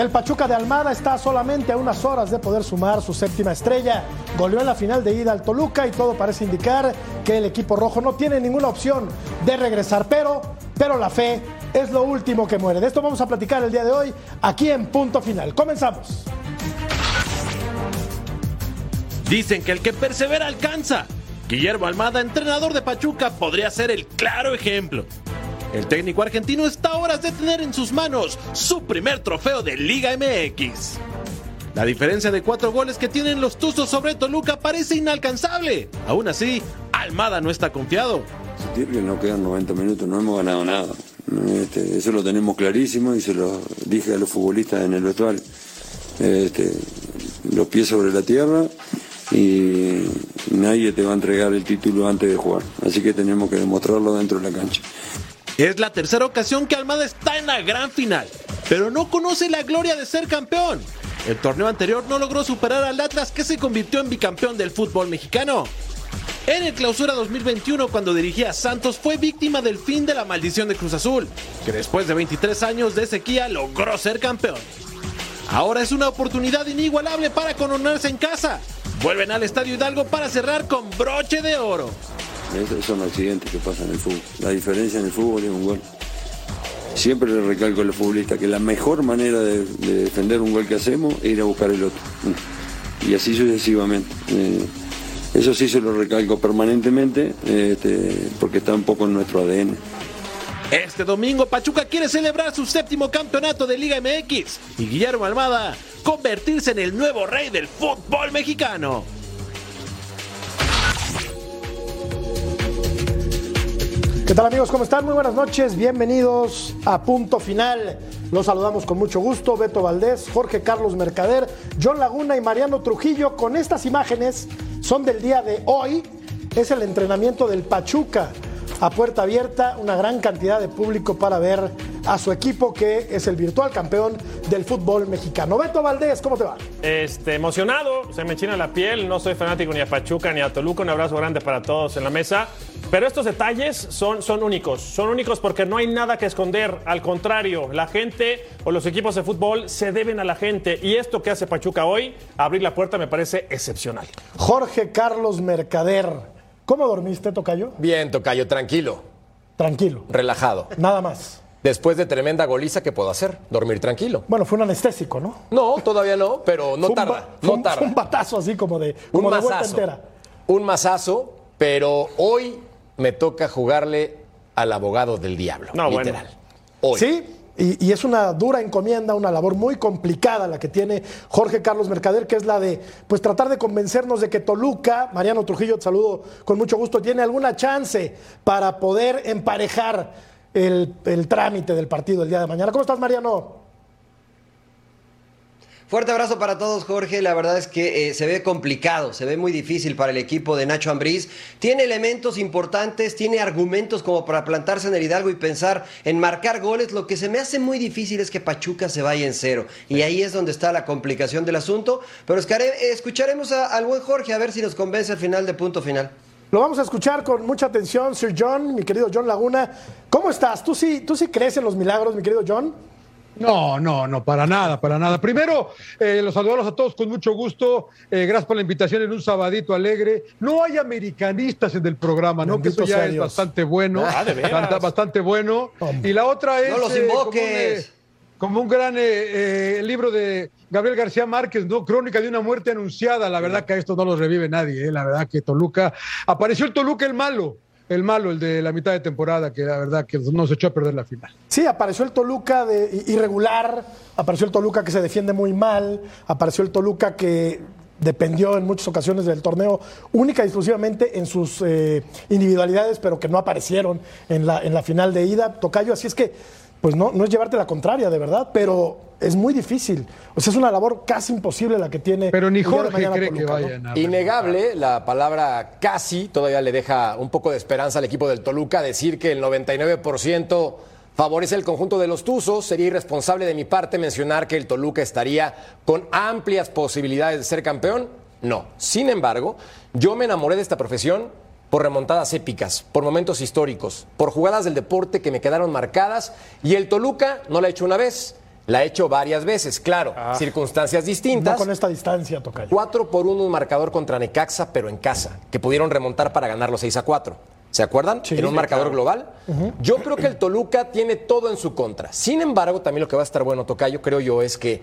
El Pachuca de Almada está solamente a unas horas de poder sumar su séptima estrella. Goleó en la final de ida al Toluca y todo parece indicar que el equipo rojo no tiene ninguna opción de regresar, pero, pero la fe es lo último que muere. De esto vamos a platicar el día de hoy aquí en Punto Final. Comenzamos. Dicen que el que persevera alcanza. Guillermo Almada, entrenador de Pachuca, podría ser el claro ejemplo. El técnico argentino está a horas de tener en sus manos su primer trofeo de Liga MX. La diferencia de cuatro goles que tienen los Tuzos sobre Toluca parece inalcanzable. Aún así, Almada no está confiado. No quedan 90 minutos, no hemos ganado nada. Este, eso lo tenemos clarísimo y se lo dije a los futbolistas en el vestuario. Este, los pies sobre la tierra y nadie te va a entregar el título antes de jugar. Así que tenemos que demostrarlo dentro de la cancha. Es la tercera ocasión que Almada está en la gran final, pero no conoce la gloria de ser campeón. El torneo anterior no logró superar al Atlas que se convirtió en bicampeón del fútbol mexicano. En el clausura 2021, cuando dirigía a Santos, fue víctima del fin de la maldición de Cruz Azul, que después de 23 años de sequía logró ser campeón. Ahora es una oportunidad inigualable para coronarse en casa. Vuelven al Estadio Hidalgo para cerrar con broche de oro. Esos son accidentes que pasan en el fútbol. La diferencia en el fútbol es un gol. Siempre le recalco a los futbolistas que la mejor manera de, de defender un gol que hacemos es ir a buscar el otro. Y así sucesivamente. Eh, eso sí se lo recalco permanentemente este, porque está un poco en nuestro ADN. Este domingo Pachuca quiere celebrar su séptimo campeonato de Liga MX y Guillermo Almada convertirse en el nuevo rey del fútbol mexicano. ¿Qué tal amigos? ¿Cómo están? Muy buenas noches. Bienvenidos a Punto Final. Los saludamos con mucho gusto. Beto Valdés, Jorge Carlos Mercader, John Laguna y Mariano Trujillo. Con estas imágenes son del día de hoy. Es el entrenamiento del Pachuca a puerta abierta, una gran cantidad de público para ver a su equipo que es el virtual campeón del fútbol mexicano. Beto Valdés, ¿cómo te va? Este, emocionado, se me china la piel, no soy fanático ni a Pachuca ni a Toluca, un abrazo grande para todos en la mesa, pero estos detalles son, son únicos, son únicos porque no hay nada que esconder, al contrario, la gente o los equipos de fútbol se deben a la gente y esto que hace Pachuca hoy, abrir la puerta me parece excepcional. Jorge Carlos Mercader. ¿Cómo dormiste, Tocayo? Bien, Tocayo, tranquilo. Tranquilo. Relajado. Nada más. Después de tremenda goliza, ¿qué puedo hacer? Dormir tranquilo. Bueno, fue un anestésico, ¿no? No, todavía no, pero no Fue un tarda. No un- tarda. fue un batazo así como de, Un como de vuelta entera. Un mazazo, pero hoy me toca jugarle al abogado del diablo. No, bueno. literal. Hoy. Sí, y, y es una dura encomienda, una labor muy complicada la que tiene Jorge Carlos Mercader, que es la de pues tratar de convencernos de que Toluca, Mariano Trujillo, te saludo con mucho gusto, tiene alguna chance para poder emparejar el, el trámite del partido el día de mañana. ¿Cómo estás, Mariano? Fuerte abrazo para todos, Jorge. La verdad es que eh, se ve complicado, se ve muy difícil para el equipo de Nacho Ambriz. Tiene elementos importantes, tiene argumentos como para plantarse en el Hidalgo y pensar en marcar goles. Lo que se me hace muy difícil es que Pachuca se vaya en cero. Y ahí es donde está la complicación del asunto. Pero escucharemos a- al buen Jorge a ver si nos convence al final de punto final. Lo vamos a escuchar con mucha atención, Sir John, mi querido John Laguna. ¿Cómo estás? ¿Tú sí, tú sí crees en los milagros, mi querido John? No, no, no, para nada, para nada. Primero, eh, los saludamos a todos con mucho gusto. Eh, gracias por la invitación en un sabadito alegre. No hay americanistas en el programa, ¿no? Bendito que eso ya es Dios. bastante bueno. Ah, ¿de veras? Bastante, bueno. Y la otra es. No los eh, como invoques. un, eh, como un gran eh, eh, libro de Gabriel García Márquez, ¿no? Crónica de una muerte anunciada. La verdad que a esto no lo revive nadie, ¿eh? la verdad que Toluca. Apareció el Toluca el malo, el malo, el de la mitad de temporada, que la verdad que nos echó a perder la final. Sí, apareció el Toluca irregular, apareció el Toluca que se defiende muy mal, apareció el Toluca que dependió en muchas ocasiones del torneo única y exclusivamente en sus eh, individualidades, pero que no aparecieron en la, en la final de ida. Tocayo, así es que, pues no, no es llevarte la contraria, de verdad, pero es muy difícil. O sea, es una labor casi imposible la que tiene. Pero ni Jorge cree Toluca, que ¿no? vayan a. Innegable, la palabra casi todavía le deja un poco de esperanza al equipo del Toluca. Decir que el 99% favorece el conjunto de los Tuzos. Sería irresponsable de mi parte mencionar que el Toluca estaría con amplias posibilidades de ser campeón. No. Sin embargo, yo me enamoré de esta profesión por remontadas épicas, por momentos históricos, por jugadas del deporte que me quedaron marcadas y el Toluca no la ha hecho una vez, la ha hecho varias veces, claro, circunstancias No distintas. con esta distancia, Tocayo. 4 por 1 un marcador contra Necaxa, pero en casa, que pudieron remontar para ganar los 6 a 4. ¿Se acuerdan? Sí, en un marcador global. Yo creo que el Toluca tiene todo en su contra. Sin embargo, también lo que va a estar bueno, Tocayo, creo yo, es que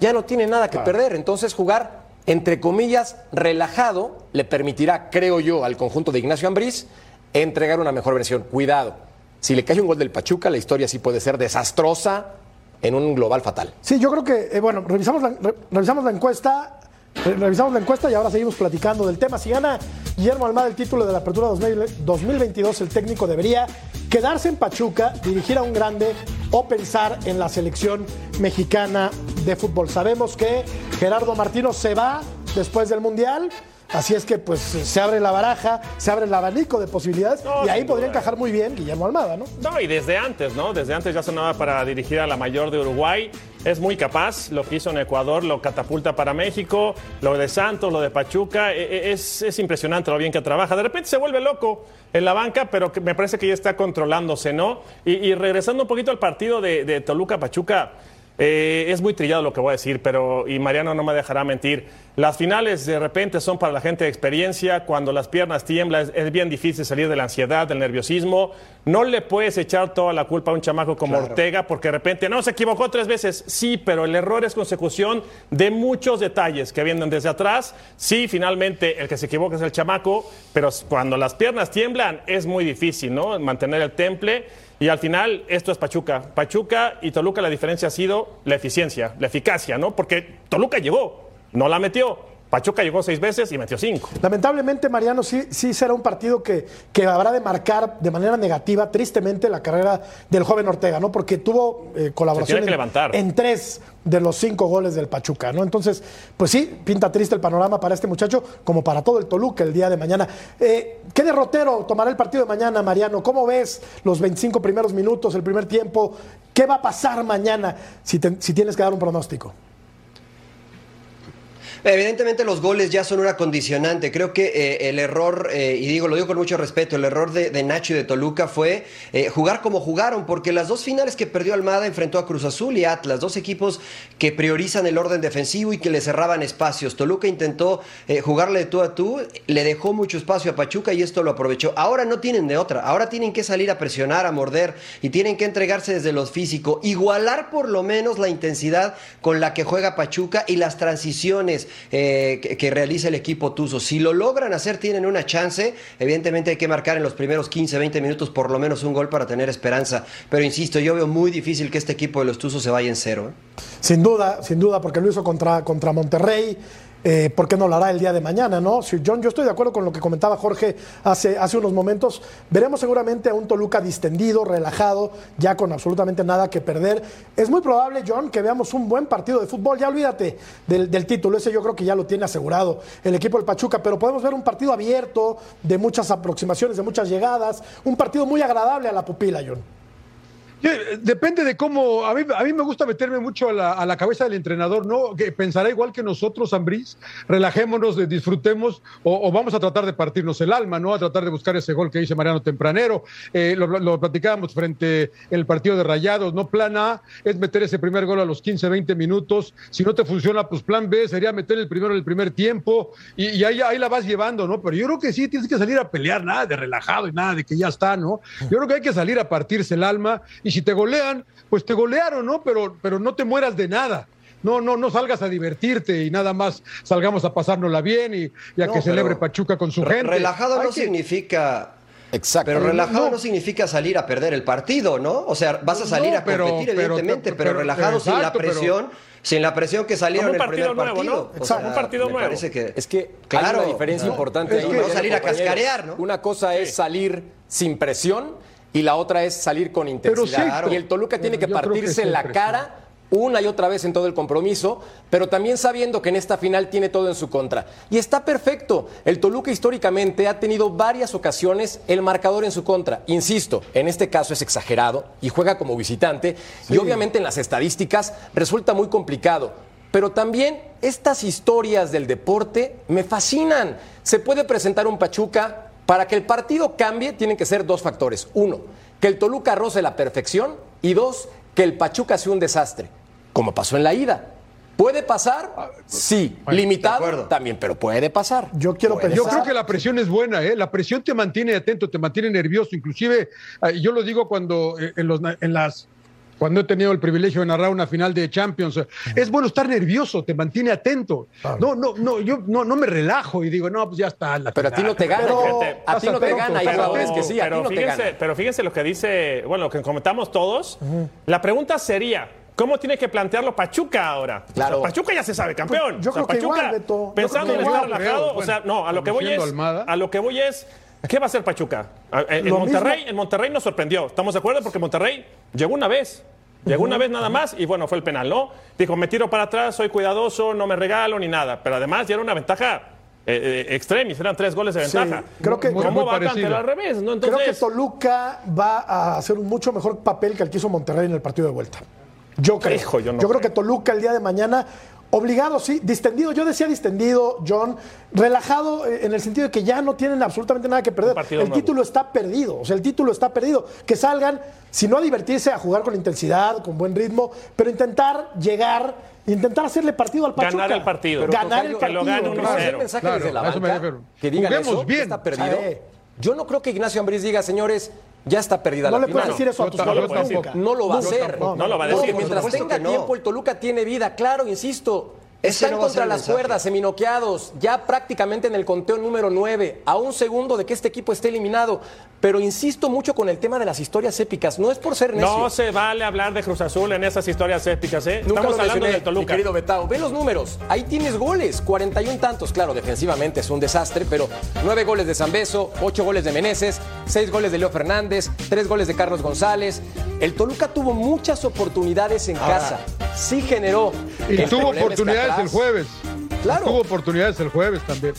ya no tiene nada que perder. Entonces, jugar, entre comillas, relajado, le permitirá, creo yo, al conjunto de Ignacio Ambriz entregar una mejor versión. Cuidado. Si le cae un gol del Pachuca, la historia sí puede ser desastrosa en un global fatal. Sí, yo creo que, eh, bueno, revisamos la, re- revisamos la encuesta. re- Revisamos la encuesta y ahora seguimos platicando del tema. Si gana Guillermo Almada el título de la Apertura 2000 2022, el técnico debería quedarse en Pachuca, dirigir a un grande o pensar en la selección mexicana de fútbol. Sabemos que Gerardo Martino se va después del Mundial. Así es que pues se abre la baraja, se abre el abanico de posibilidades No, y ahí podría encajar muy bien Guillermo Almada, ¿no? No, y desde antes, ¿no? Desde antes ya sonaba para dirigir a la mayor de Uruguay. Es muy capaz, lo que hizo en Ecuador lo catapulta para México, lo de Santos, lo de Pachuca, e- e- es, es impresionante lo bien que trabaja. De repente se vuelve loco en la banca, pero me parece que ya está controlándose, ¿no? Y, y regresando un poquito al partido de, de Toluca-Pachuca, eh, es muy trillado lo que voy a decir, pero y Mariano no me dejará mentir. Las finales de repente son para la gente de experiencia. Cuando las piernas tiemblan es, bien difícil salir de la ansiedad, del nerviosismo. No le puedes echar toda la culpa a un chamaco como Ortega porque de repente no se equivocó tres veces. Sí, pero el error es consecución de muchos detalles que vienen desde atrás. Sí, finalmente el que se equivoca es el chamaco, pero cuando las piernas tiemblan es muy difícil, ¿no? Mantener el temple. Y al final, esto es Pachuca. Pachuca y Toluca, la diferencia ha sido la eficiencia, la eficacia, ¿no? Porque Toluca llegó, no la metió. Pachuca llegó seis veces y metió cinco. Lamentablemente, Mariano, sí, sí será un partido que, que habrá de marcar de manera negativa, tristemente, la carrera del joven Ortega, ¿no? Porque tuvo eh, colaboración en, tres de los cinco goles del Pachuca, ¿no? Entonces, pues sí, pinta triste el panorama para este muchacho, como para todo el Toluca el día de mañana. Eh, ¿Qué derrotero tomará el partido de mañana, Mariano? ¿Cómo ves los 25 primeros minutos, el primer tiempo? ¿Qué va a pasar mañana si, te- si tienes que dar un pronóstico? Evidentemente los goles ya son una condicionante. Creo que eh, el error, eh, y digo, lo digo con mucho respeto, el error de, Nacho y de Toluca fue eh, jugar como jugaron, porque las dos finales que perdió Almada enfrentó a Cruz Azul y Atlas, dos equipos que priorizan el orden defensivo y que le cerraban espacios. Toluca intentó jugarle de tú a tú, le dejó mucho espacio a Pachuca y esto lo aprovechó. Ahora no tienen de otra, ahora tienen que salir a presionar, a morder y tienen que entregarse desde lo físico, igualar por lo menos la intensidad con la que juega Pachuca y las transiciones eh, que, realiza el equipo Tuzo. Si lo logran hacer, tienen una chance. Evidentemente hay que marcar en los primeros 15, 20 minutos por lo menos un gol para tener esperanza. Pero insisto, yo veo muy difícil que este equipo de los Tuzos se vaya en cero. ¿eh? Sin duda, sin duda, porque lo hizo contra, contra Monterrey. Eh, ¿Por qué no lo hará el día de mañana? ¿no? John, yo estoy de acuerdo con lo que comentaba Jorge hace, hace unos momentos. Veremos seguramente a un Toluca distendido, relajado, ya con absolutamente nada que perder. Es muy probable, John, que veamos un buen partido de fútbol. Ya olvídate del, del título, ese yo creo que ya lo tiene asegurado el equipo del Pachuca, pero podemos ver un partido abierto, de muchas aproximaciones, de muchas llegadas, un partido muy agradable a la pupila, John. Eh, Depende de cómo. A mí, a mí me gusta meterme mucho a la, a la cabeza del entrenador, ¿no? Que pensará igual que nosotros, Ambriz. Relajémonos, disfrutemos, o, o vamos a tratar de partirnos el alma, ¿no? A tratar de buscar ese gol que dice Mariano Tempranero. Eh, lo, lo platicábamos frente el partido de Rayados, ¿no? Plan A es meter ese primer gol a los 15, 20 minutos. Si no te funciona, pues plan B sería meter el primero en el primer tiempo. Y, y ahí, ahí la vas llevando, ¿no? Pero yo creo que sí tienes que salir a pelear, nada de relajado y nada de que ya está, ¿no? Yo creo que hay que salir a partirse el alma y si te golean, pues te golearon, ¿no? Pero, pero no te mueras de nada. No, no, no salgas a divertirte y nada más salgamos a pasárnosla bien y, y a No, que celebre Pachuca con su Re- gente. Relajado Hay no que- significa. Exacto. Pero relajado no, no. significa salir a perder el partido, ¿no? O sea, vas a salir No, a pero- competir, pero- evidentemente, pero, pero- relajado sin la presión, sin la presión que salieron en el primer partido nuevo, partido. ¿no? O sea, un partido me nuevo. Parece que Es que Claro. hay una diferencia No, importante es ahí. que- No salir a cascarear, ¿no? Una cosa es salir sin presión y la otra es salir con intensidad. sí, y el Toluca tiene que partirse sí, la cara una y otra vez en todo el compromiso, pero también sabiendo que en esta final tiene todo en su contra. Y está perfecto. El Toluca históricamente ha tenido varias ocasiones el marcador en su contra. Insisto, en este caso es exagerado y juega como visitante y obviamente en las estadísticas resulta muy complicado. Pero también estas historias del deporte me fascinan. Se puede presentar un Pachuca. Para que el partido cambie, tienen que ser dos factores. Uno, que el Toluca roce la perfección. Y dos, que el Pachuca sea un desastre, como pasó en la ida. ¿Puede pasar? Sí. de Limitado acuerdo. también, pero puede pasar. Yo quiero pensar- Yo creo que la presión es buena, ¿eh? La presión te mantiene atento, te mantiene nervioso. Inclusive, eh, yo lo digo cuando eh, en, los, na- en las cuando he tenido el privilegio de narrar una final de Champions, es bueno estar nervioso, te mantiene atento. No, no, no, yo no, no me relajo y digo, no, pues ya está. la Pero a ti no te gana. Pero- a ti no te gana. Pero- jugadores que sí, a ti pero no te fíjense, gana. pero fíjense lo que dice, bueno, lo que comentamos todos. La pregunta sería, ¿cómo tiene que plantearlo Pachuca ahora? Claro. O sea, Pachuca ya se sabe campeón. Pues, yo O sea, creo que Pachuca, igual, Beto. Yo pensando en estar relajado, creo. o sea, no, a lo que voy es, a lo que voy es, ¿qué va a hacer Pachuca? A- En, en Lo Monterrey, mismo. en Monterrey nos sorprendió. ¿Estamos de acuerdo? Porque Monterrey llegó una vez. Llegó una vez nada más y bueno, fue el penal, ¿no? Dijo, me tiro para atrás, soy cuidadoso, no me regalo ni nada. Pero además ya era una ventaja eh, eh, extremis, eran tres goles de Sí, ventaja. creo que- ¿Cómo muy va a plantear al revés? ¿no? Creo que Toluca va a hacer un mucho mejor papel que el que hizo Monterrey en el partido de vuelta. Yo creo. Hijo, yo no creo creo. que Toluca el día de mañana, obligado, sí, distendido. Yo decía distendido, John, relajado eh, en el sentido de que ya no tienen absolutamente nada que perder. Partido El nuevo. título está perdido. O sea, el título está perdido. Que salgan, si no a divertirse, a jugar con intensidad, con buen ritmo, pero intentar llegar, intentar hacerle partido al Pachuca. Ganar el partido. Pero, Ganar Tocayo, el que lo partido. gane mensaje Claro, desde la eso me que digan eso, bien. ya está perdido. Sí. Yo no creo que Ignacio Ambriz diga, señores, ya está perdida No la le puedes final. decir eso a tus no lo. No lo va a hacer. No, No lo va a Porque decir. por mientras tenga no. tiempo, el Toluca tiene vida, claro, insisto. Están no contra las mensaje. cuerdas, seminoqueados, ya prácticamente en el conteo número 9, a un segundo de que este equipo esté eliminado. Pero insisto mucho con el tema de las historias épicas. No es por ser necio. no se vale hablar de Cruz Azul en esas historias épicas, ¿eh? Nunca Estamos hablando del Toluca. mi querido Betao. Ve los números. Ahí tienes goles, 41 tantos. Claro, defensivamente es un desastre, pero 9 goles de Zambeso, 8 goles de Meneses, 6 goles de Leo Fernández, 3 goles de Carlos González. El Toluca tuvo muchas oportunidades en casa. Sí generó. Y tuvo problema es que oportunidades atrás- el jueves. Claro. Tuvo oportunidades el jueves también.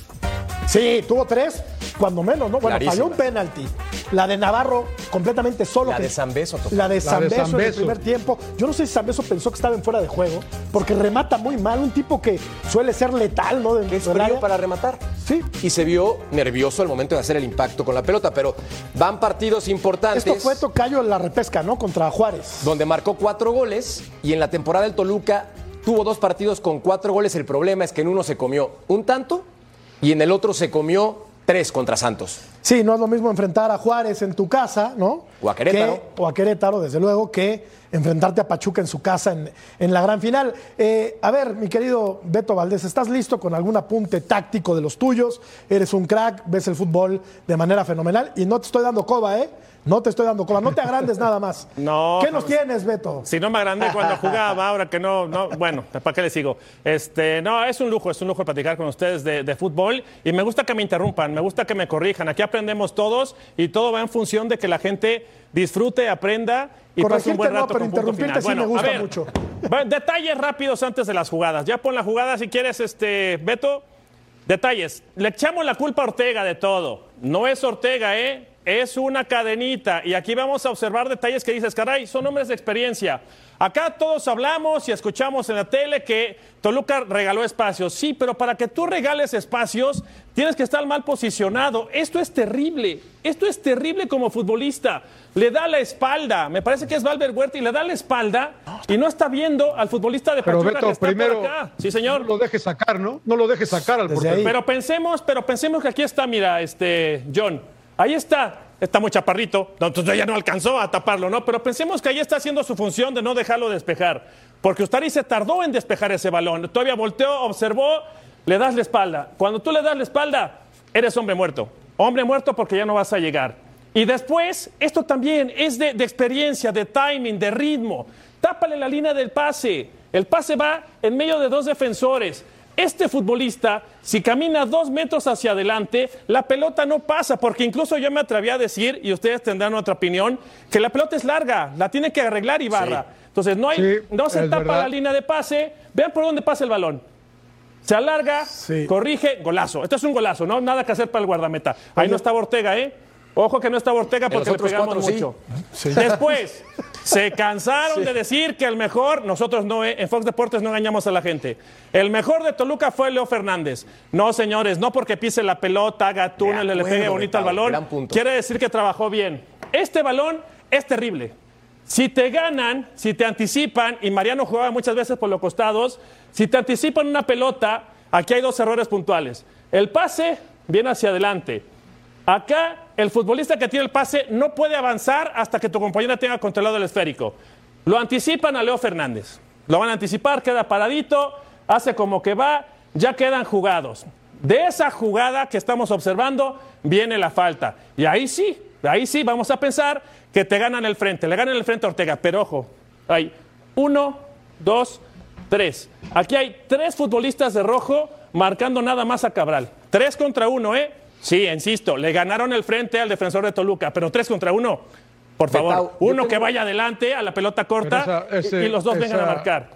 Sí, tuvo tres, cuando menos, ¿no? Bueno, Clarísima. falló un penalti. La de Navarro completamente solo. La que- de Zambeso, total. La de de Zambeso en el Zambeso. primer tiempo. Yo no sé si Zambeso pensó que estaba en fuera de juego, porque remata muy mal. Un tipo que suele ser letal, ¿no? Dentro Es del frío área. para rematar. Sí. Y se vio nervioso al momento de hacer el impacto con la pelota, pero van partidos importantes. Esto fue tocayo en la repesca, ¿no? Contra Juárez. donde marcó cuatro goles y en la temporada del Toluca tuvo dos partidos con cuatro goles. El problema es que en uno se comió un tanto y en el otro se comió tres contra Santos. Sí, no es lo mismo enfrentar a Juárez en tu casa, ¿no? O a Querétaro. Que- o a Querétaro, desde luego, que enfrentarte a Pachuca en su casa en, en la gran final. Eh, a ver, mi querido Beto Valdés, ¿estás listo con algún apunte táctico de los tuyos? Eres un crack, ves el fútbol de manera fenomenal y no te estoy dando coba, ¿eh? No te estoy dando coba, no te agrandes nada más. No, ¿Qué nos tienes, Beto? Si no me agrandé cuando jugaba, ahora que no, no, bueno, ¿para qué les sigo? Este, no, es un lujo, es un lujo platicar con ustedes de, de fútbol y me gusta que me interrumpan, me gusta que me corrijan. Aquí aprendemos todos y todo va en función de que la gente disfrute, aprenda y pase un buen no, rato pero con punto final. sí me a gusta ver, mucho. Detalles rápidos antes de las jugadas. Ya pon la jugada si quieres, este, Beto. Detalles. Le echamos la culpa a Ortega de todo. No es Ortega, ¿eh? Es una cadenita. Y aquí vamos a observar detalles que dices, caray, son hombres de experiencia. Acá todos hablamos y escuchamos en la tele que Toluca regaló espacios. Sí, pero para que tú regales espacios, tienes que estar mal posicionado. Esto es terrible. Esto es terrible como futbolista. Le da la espalda. Me parece que es Valver Huerta y le da la espalda y no está viendo al futbolista de Pero Pachuca Beto, que está primero. por acá. Sí, señor. No lo dejes sacar, ¿no? No lo dejes sacar al portero. Pero pensemos, pero pensemos que aquí está, mira, este, John. Ahí está. está muy chaparrito, entonces ya no alcanzó a taparlo, ¿no? Pero pensemos que ahí está haciendo su función de no dejarlo despejar, porque Ustari se tardó en despejar ese balón, todavía volteó, observó, le das la espalda. Cuando tú le das la espalda, eres hombre muerto, hombre muerto porque ya no vas a llegar. Y después, esto también es de, de experiencia, de timing, de ritmo. Tápale la línea del pase. El pase va en medio de dos defensores. Este futbolista, si camina dos metros hacia adelante, la pelota no pasa, porque incluso yo me atreví a decir, y ustedes tendrán otra opinión, que la pelota es larga, la tiene que arreglar Ibarra. Entonces no, hay, Sí, no se tapa verdad. la línea de pase, vean por dónde pasa el balón. Se alarga, Sí. corrige, golazo. Esto es un golazo, ¿no? Nada que hacer para el guardameta. Ahí no está Ortega, ¿eh? Ojo que no está Ortega porque le pegamos cuatro sí. mucho. Después, se cansaron de decir que el mejor, nosotros no, ¿eh? en Fox Deportes no engañamos a la gente. El mejor de Toluca fue Leo Fernández. No, señores, no porque pise la pelota, haga túnel, le pegue bonito al balón. Quiere decir que trabajó bien. Este balón es terrible. Si te ganan, si te anticipan, y Mariano jugaba muchas veces por los costados, si te anticipan una pelota, aquí hay dos errores puntuales. El pase viene hacia adelante. Acá, el futbolista que tiene el pase no puede avanzar hasta que tu compañera tenga controlado el esférico. Lo anticipan a Leo Fernández. Lo van a anticipar, queda paradito, hace como que va, ya quedan jugados. De esa jugada que estamos observando viene la falta. Y ahí sí, ahí sí vamos a pensar que te ganan el frente. Le ganan el frente a Ortega. Pero ojo, hay uno, dos, tres. Aquí hay tres futbolistas de rojo marcando nada más a Cabral. Tres contra uno, ¿eh? Sí, insisto, le ganaron el frente al defensor de Toluca, pero tres contra uno. Por favor, Betao, uno tengo- que vaya adelante a la pelota corta esa- y- ese- y los dos vengan a esa- marcar.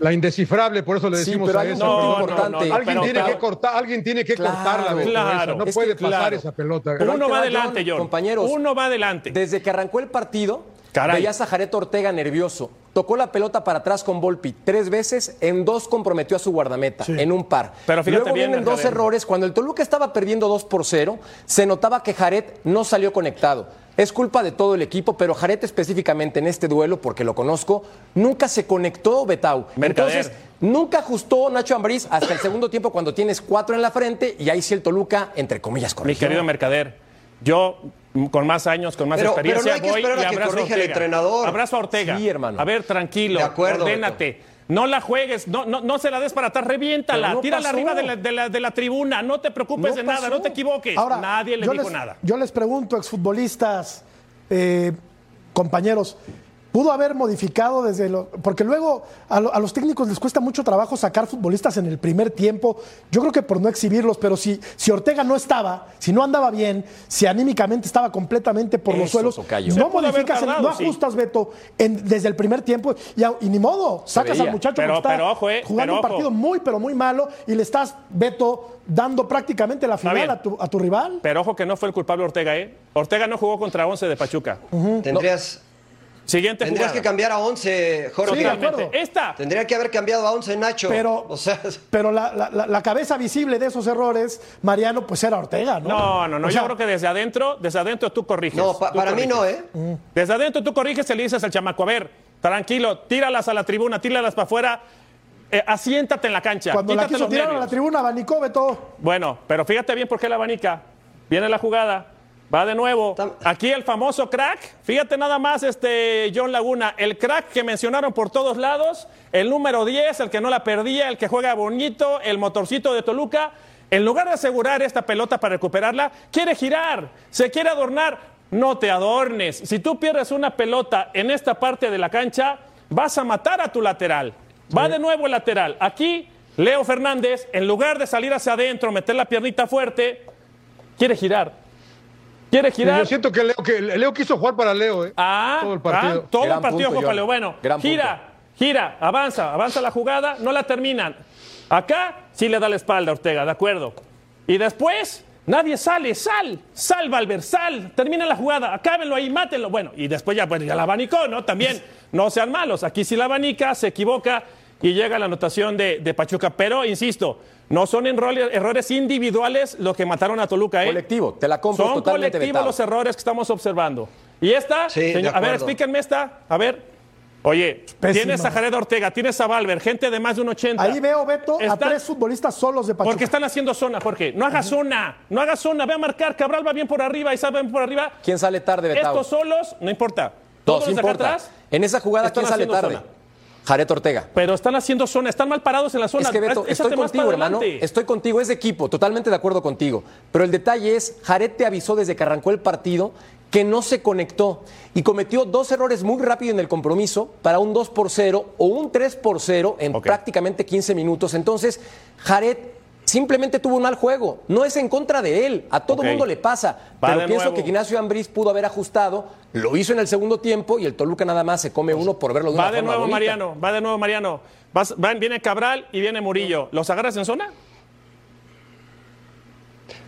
La indescifrable, por eso le Sí, decimos pero a hay esa. No, importante. no, no, alguien, pero- tiene pero- que cortar, alguien tiene que Claro, cortarla, Beto, claro. esa. No Es puede que, pasar claro. esa pelota. Pero Uno va adelante, John, John. compañeros. Uno va adelante. Desde que arrancó el partido, Caray. veías a Jared Ortega nervioso. Tocó la pelota para atrás con Volpi tres veces, en dos comprometió a su guardameta, en un par. Pero fíjate Luego bien, vienen dos Mercader. errores. Cuando el Toluca estaba perdiendo 2 por 0, se notaba que Jared no salió conectado. Es culpa de todo el equipo, pero Jared específicamente en este duelo, porque lo conozco, nunca se conectó Betau. Mercader. Entonces, nunca ajustó Nacho Ambriz hasta el segundo tiempo cuando tienes cuatro en la frente y ahí sí el Toluca, entre comillas, Mi corrigió. querido Mercader, yo mm, con más años, con más Pero- pero experiencia, no hay que voy a el Ortega. entrenador. Abrazo a Ortega. Sí, hermano. A ver, tranquilo, De acuerdo, ordénate. No la juegues, no, no, no se la des para atrás, reviéntala, no tírala pasó. arriba de la, de la- de la tribuna, no te preocupes de nada, pasó. no te equivoques. Nadie le dijo les, nada. Yo les pregunto, exfutbolistas, eh, compañeros, ¿pudo haber modificado desde lo.? Porque luego a, lo- a los técnicos les cuesta mucho trabajo sacar futbolistas en el primer tiempo. Yo creo que por no exhibirlos, pero si, si Ortega no estaba, si no andaba bien, si anímicamente estaba completamente por los suelos, tocayo. No modificas, tardado, no sí. ajustas, Beto, en- desde el primer tiempo y, a- y ni modo, sacas al muchacho Pero- que está pero ojo, eh, jugando pero un partido ojo. muy, pero muy malo y le estás, Beto, dando prácticamente la final a tu, a tu rival. Pero ojo que no fue el culpable Ortega, ¿eh? Ortega no jugó contra 11 de Pachuca. Tendrías, Siguiente tendrías que cambiar a 11, Jorge. Sí, de acuerdo. Esta. Tendría que haber cambiado a 11 Nacho. Pero, o sea, pero la, la- cabeza visible de esos errores, Mariano, pues era Ortega, ¿no? No, no, no. O yo creo que desde adentro, desde adentro tú corriges. no, pa- Tú para mí no, ¿eh? Desde adentro tú corriges y le dices al chamaco, a ver, tranquilo, tíralas a la tribuna, tíralas para afuera, eh, asiéntate en la cancha. Cuando la quiso los tirar a la tribuna, abanicó, Beto. Bueno, pero fíjate bien por qué la abanica. Viene la jugada, va de nuevo. Aquí el famoso crack. Fíjate nada más, este John Laguna, el crack que mencionaron por todos lados, el número 10, el que no la perdía, el que juega bonito, el motorcito de Toluca. En lugar de asegurar esta pelota para recuperarla, quiere girar, se quiere adornar. No te adornes. Si tú pierdes una pelota en esta parte de la cancha, vas a matar a tu lateral. Va de nuevo el lateral. Aquí, Leo Fernández, en lugar de salir hacia adentro, meter la piernita fuerte, quiere girar. Quiere girar. Yo siento que Leo, que Leo quiso jugar para Leo, ¿eh? Ah, todo el partido. ah, todo Gran el partido punto, para. Leo. Bueno, Gran gira, gira, avanza, avanza la jugada, no la terminan. Acá sí le da la espalda a Ortega, de acuerdo. Y después, nadie sale, sal, sal, Valver, sal, termina la jugada, acábenlo ahí, mátenlo. Bueno, y después ya, pues, ya la abanicó, ¿no? También, no sean malos. Aquí sí la abanica, se equivoca y llega la anotación de, de Pachuca. Pero, insisto, no son errores individuales los que mataron a Toluca, ¿eh? Colectivo, te la compro Son totalmente colectivos vetado. los errores que estamos observando. ¿Y esta? Sí, señor- a ver, explíquenme esta. A ver. Oye, Pésimo. tienes a Jared Ortega, tienes a Valver, gente de más de un 80. Ahí veo, Beto, a Están- tres futbolistas solos de Pachuca. Porque están haciendo zona, Jorge. No haga zona, no haga zona. Ve a marcar. Cabral va bien por arriba, Isaac va bien por arriba. ¿Quién sale tarde, Betao? Estos solos, no importa. Todos sí los de acá importa. atrás, En esa jugada, ¿quién sale tarde? zona. Jared Ortega. Pero están haciendo zona, están mal parados en la zona. Es que Beto, estoy contigo, hermano. Estoy contigo, es de equipo, totalmente de acuerdo contigo. Pero el detalle es, Jared te avisó desde que arrancó el partido que no se conectó y cometió dos errores muy rápido en el compromiso para un 2 por 0 o un 3 por 0 en prácticamente 15 minutos. Entonces, Jared simplemente tuvo un mal juego. No es en contra de él, a todo Ok. mundo le pasa. Va pero pienso nuevo. que Ignacio Ambriz pudo haber ajustado, lo hizo en el segundo tiempo y el Toluca nada más se come uno por verlo de una Va de forma nuevo bonita. Mariano, va de nuevo Mariano. Vas- van- viene Cabral y viene Murillo. ¿Los agarras en zona?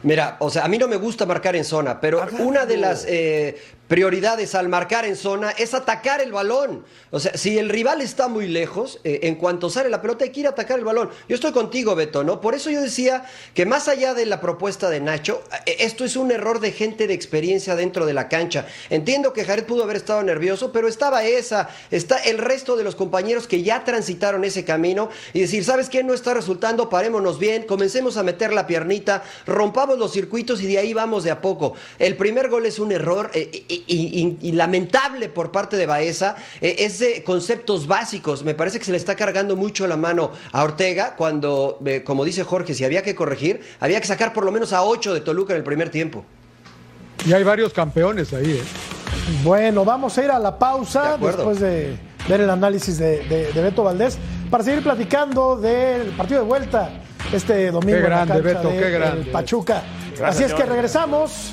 Mira, o sea, a mí no me gusta marcar en zona, pero una de las eh, prioridades al marcar en zona es atacar el balón. O sea, si el rival está muy lejos, eh, en cuanto sale la pelota hay que ir a atacar el balón. Yo estoy contigo, Beto, ¿no? Por eso yo decía que más allá de la propuesta de Nacho, eh, esto es un error de gente de experiencia dentro de la cancha. Entiendo que Jared pudo haber estado nervioso, pero estaba esa, está el resto de los compañeros que ya transitaron ese camino y decir, ¿sabes qué? No está resultando, parémonos bien, comencemos a meter la piernita, rompamos los circuitos y de ahí vamos de a poco. El primer gol es un error eh, y, y- y- y lamentable por parte de Baeza, eh, es de conceptos básicos. Me parece que se le está cargando mucho la mano a Ortega cuando, eh, como dice Jorge, si había que corregir, había que sacar por lo menos a 8 de Toluca en el primer tiempo. Y hay varios campeones ahí, ¿eh? Bueno, vamos a ir a la pausa De después de ver el análisis de, de- de Beto Valdés para seguir platicando del partido de vuelta este domingo Qué grande, en la cancha Beto, de qué grande. el Pachuca. Gracias, Así es que regresamos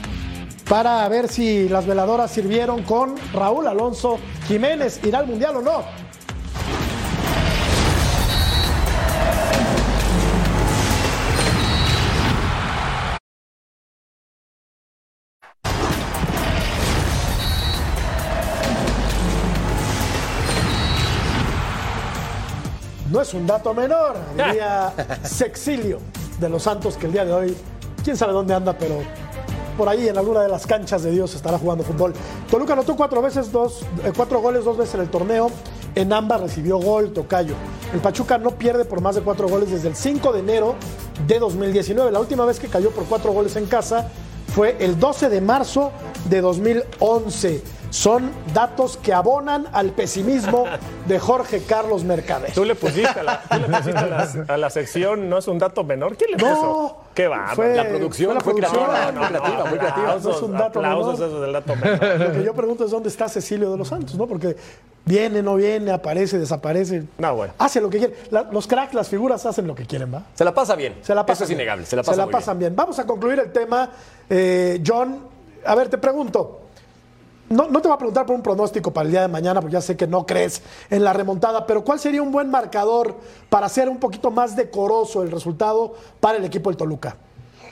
para ver si las veladoras sirvieron con Raúl Alonso Jiménez. ¿Irá al Mundial o no? No es un dato menor, diría Sexilio de los Santos, que el día de hoy, quién sabe dónde anda, pero por ahí en alguna de las canchas de Dios estará jugando fútbol. Toluca anotó cuatro veces, dos, eh, cuatro goles dos veces en el torneo. En ambas recibió gol Tocayo. El Pachuca no pierde por más de cuatro goles desde el 5 de enero de 2019. La última vez que cayó por cuatro goles en casa fue el 12 de marzo de 2011. Son datos que abonan al pesimismo de Jorge Carlos Mercader. Tú le pusiste a la, tú le pusiste a la, a la sección, no es un dato menor. ¿Quién le No, puso? Qué bárbaro. fue- La producción fue la fue creativa, producción. muy creativa, muy creativa. No es un dato menor. esos del dato menor. Lo que yo pregunto es dónde está Cecilio de los Santos, ¿no? Porque viene, no viene, aparece, desaparece. No, bueno. Hace lo que quiere. La- los cracks, las figuras hacen lo que quieren, ¿va? Se la pasa bien. Se la pasan Eso es bien. innegable. Se la pasa muy bien. pasan bien. Vamos a concluir el tema. Eh, John, a ver, te pregunto. No, no te voy a preguntar por un pronóstico para el día de mañana, porque ya sé que no crees en la remontada, pero ¿cuál sería un buen marcador para hacer un poquito más decoroso el resultado para el equipo del Toluca?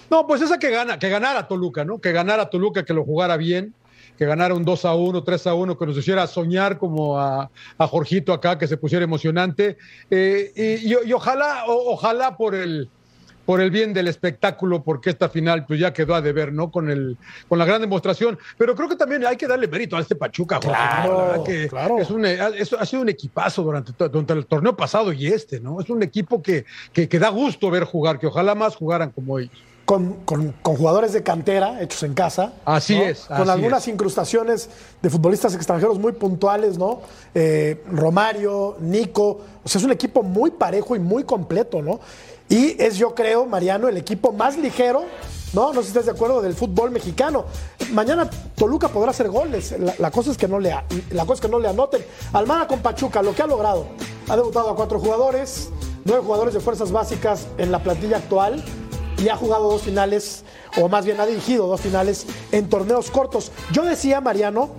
No, pues esa que gana, que ganara Toluca, ¿no? Que ganara Toluca, que lo jugara bien, que ganara un 2 a 1, 3 a 1, que nos hiciera soñar como a, a Jorgito acá, que se pusiera emocionante. Eh, y, ojalá, ojalá por el por el bien del espectáculo, porque esta final pues ya quedó a deber, ¿no? Con el, con la gran demostración. Pero creo que también hay que darle mérito a este Pachuca, Jorge, Claro, ¿no? Que claro. es un, es- ha sido un equipazo durante, durante el torneo pasado y este, ¿no? Es un equipo que, que, que da gusto ver jugar, que ojalá más jugaran como ellos. con, con- con jugadores de cantera hechos en casa. Así ¿no? es, Con así algunas es. incrustaciones de futbolistas extranjeros muy puntuales, ¿no? Eh, Romario, Nico. O sea, es un equipo muy parejo y muy completo, ¿no? Y es, yo creo, Mariano, el equipo más ligero, ¿no? No sé si estás de acuerdo, del fútbol mexicano. Mañana Toluca podrá hacer goles. La, la cosa es que no le, la cosa es que no le anoten. Almada con Pachuca, lo que ha logrado. Ha debutado a cuatro jugadores, nueve jugadores de fuerzas básicas en la plantilla actual y ha jugado dos finales, o más bien ha dirigido dos finales en torneos cortos. Yo decía, Mariano,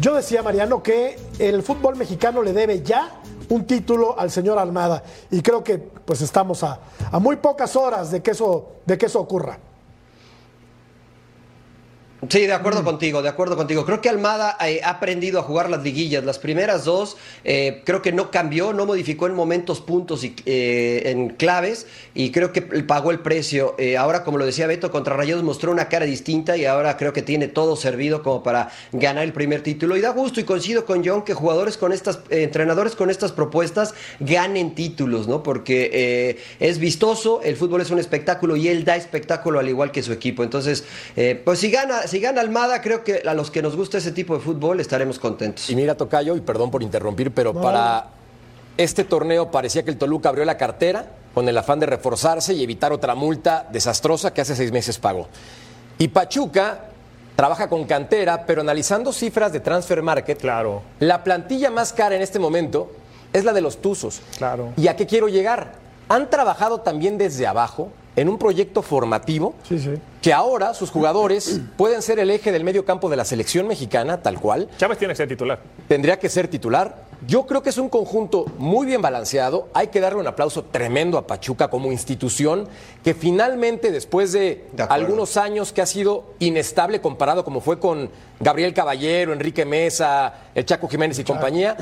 yo decía, Mariano, que el fútbol mexicano le debe ya un título al señor Almada. Y creo que pues estamos a, a muy pocas horas de que eso, de que eso ocurra. Sí, de acuerdo contigo, de acuerdo contigo. Creo que Almada eh, ha aprendido a jugar las liguillas. Las primeras dos, eh, creo que no cambió, no modificó en momentos, puntos y eh, en claves, y creo que pagó el precio. Eh, ahora, como lo decía Beto, contra Rayados mostró una cara distinta y ahora creo que tiene todo servido como para ganar el primer título. Y da gusto y coincido con John que jugadores con estas, eh, entrenadores con estas propuestas ganen títulos, ¿no? Porque es vistoso, el fútbol es un espectáculo y él da espectáculo al igual que su equipo. Entonces, eh, pues si gana, si gana Almada, creo que a los que nos gusta ese tipo de fútbol estaremos contentos. Y mira, Tocayo, y perdón por interrumpir, pero para este torneo parecía que el Toluca abrió la cartera con el afán de reforzarse y evitar otra multa desastrosa que hace seis meses pagó. Y Pachuca trabaja con cantera, pero analizando cifras de Transfer Market, Claro. la plantilla más cara en este momento es la de los Tuzos. Claro. ¿Y a qué quiero llegar? Han trabajado también desde abajo en un proyecto formativo Sí, sí. Que ahora sus jugadores pueden ser el eje del medio campo de la selección mexicana, tal cual. Chávez tiene que ser titular. Tendría que ser titular. Yo creo que es un conjunto muy bien balanceado. Hay que darle un aplauso tremendo a Pachuca como institución, que finalmente, después de, algunos años que ha sido inestable comparado como fue con Gabriel Caballero, Enrique Mesa, el Chaco Jiménez y compañía,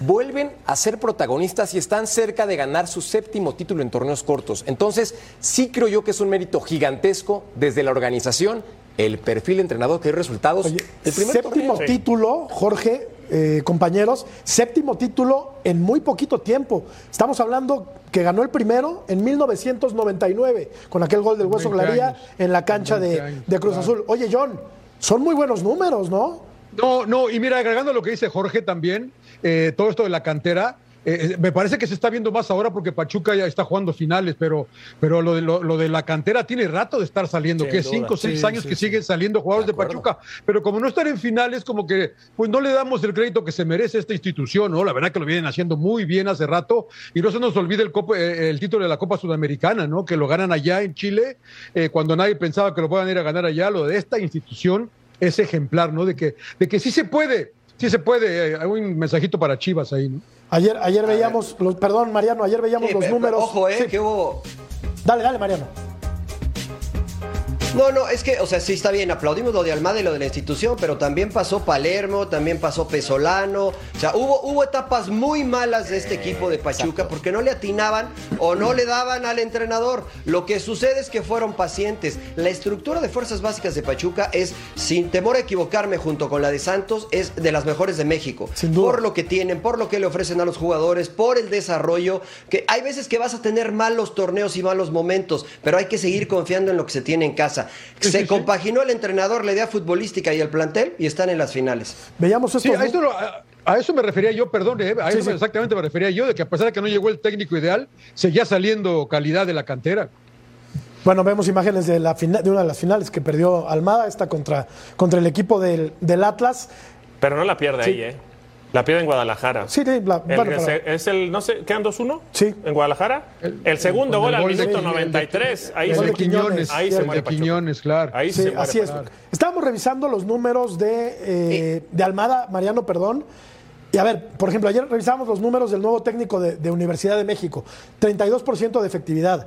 vuelven a ser protagonistas y están cerca de ganar su séptimo título en torneos cortos. Entonces, sí creo yo que es un mérito gigantesco desde la organización, el perfil de entrenador que hay resultados. Oye, el primer séptimo torneo. título, Jorge, eh, compañeros, séptimo título en muy poquito tiempo. Estamos hablando que ganó el primero en 1999 con aquel gol del Hueso 20 Glaría en la cancha 20 de, años, de Cruz claro. Azul. Oye, John, son muy buenos números, ¿no? No, no, y mira, agregando lo que dice Jorge también, eh, todo esto de la cantera, eh, me parece que se está viendo más ahora porque Pachuca ya está jugando finales, pero, pero lo, de, lo, lo de la cantera tiene rato de estar saliendo, que es cinco o seis Sí, años sí, que sí. siguen saliendo jugadores de. Pachuca, pero como no están en finales, como que pues no le damos el crédito que se merece esta institución, ¿no? La verdad que lo vienen haciendo muy bien hace rato, y no se nos olvide el, eh, el título de la Copa Sudamericana, ¿no? Que lo ganan allá en Chile, eh, cuando nadie pensaba que lo puedan ir a ganar allá, lo de esta institución es ejemplar, ¿no? De que, de que sí se puede, sí se puede. eh, Hay un mensajito para Chivas ahí, ¿no? Ayer, ayer veíamos, los, perdón, Mariano, ayer veíamos Sí, los pero- números. Ojo, eh, Sí. que hubo, Dale, dale, Mariano. No, no, es que, o sea, sí está bien, aplaudimos lo de Almada y lo de la institución, pero también pasó Palermo, también pasó Pesolano. O sea, hubo, hubo etapas muy malas de este equipo de Pachuca porque no le atinaban o no le daban al entrenador. Lo que sucede es que fueron pacientes. La estructura de fuerzas básicas de Pachuca es, sin temor a equivocarme, junto con la de Santos, es de las mejores de México. Sin duda. Por lo que tienen, por lo que le ofrecen a los jugadores, por el desarrollo, que hay veces que vas a tener malos torneos y malos momentos, pero hay que seguir confiando en lo que se tiene en casa. Sí, se sí, sí. compaginó el entrenador, la idea futbolística y el plantel y están en las finales. Veíamos estos Sí, a, eso lo- a- a eso me refería yo, perdón, eh, a Sí, eso sí. exactamente me refería yo, de que a pesar de que no llegó el técnico ideal, seguía saliendo calidad de la cantera. Bueno, vemos imágenes de, la fina- de una de las finales que perdió Almada, esta contra, contra el equipo del, del Atlas. Pero no la pierde Sí. ahí, ¿eh? La pierde en Guadalajara. Sí, sí, la- El- es, el, no sé, ¿quedan 2-1? Sí. En Guadalajara. El, segundo gol el al gol de- minuto el de- 93. Ahí el se de. Quiñones, Ahí se muere de Pachuca. Quiñones, claro. Ahí Sí, se muere así es. Estábamos revisando los números de, eh, de Almada, Mariano, perdón. Y a ver, por ejemplo, ayer revisamos los números del nuevo técnico de, de Universidad de México. 32% de efectividad.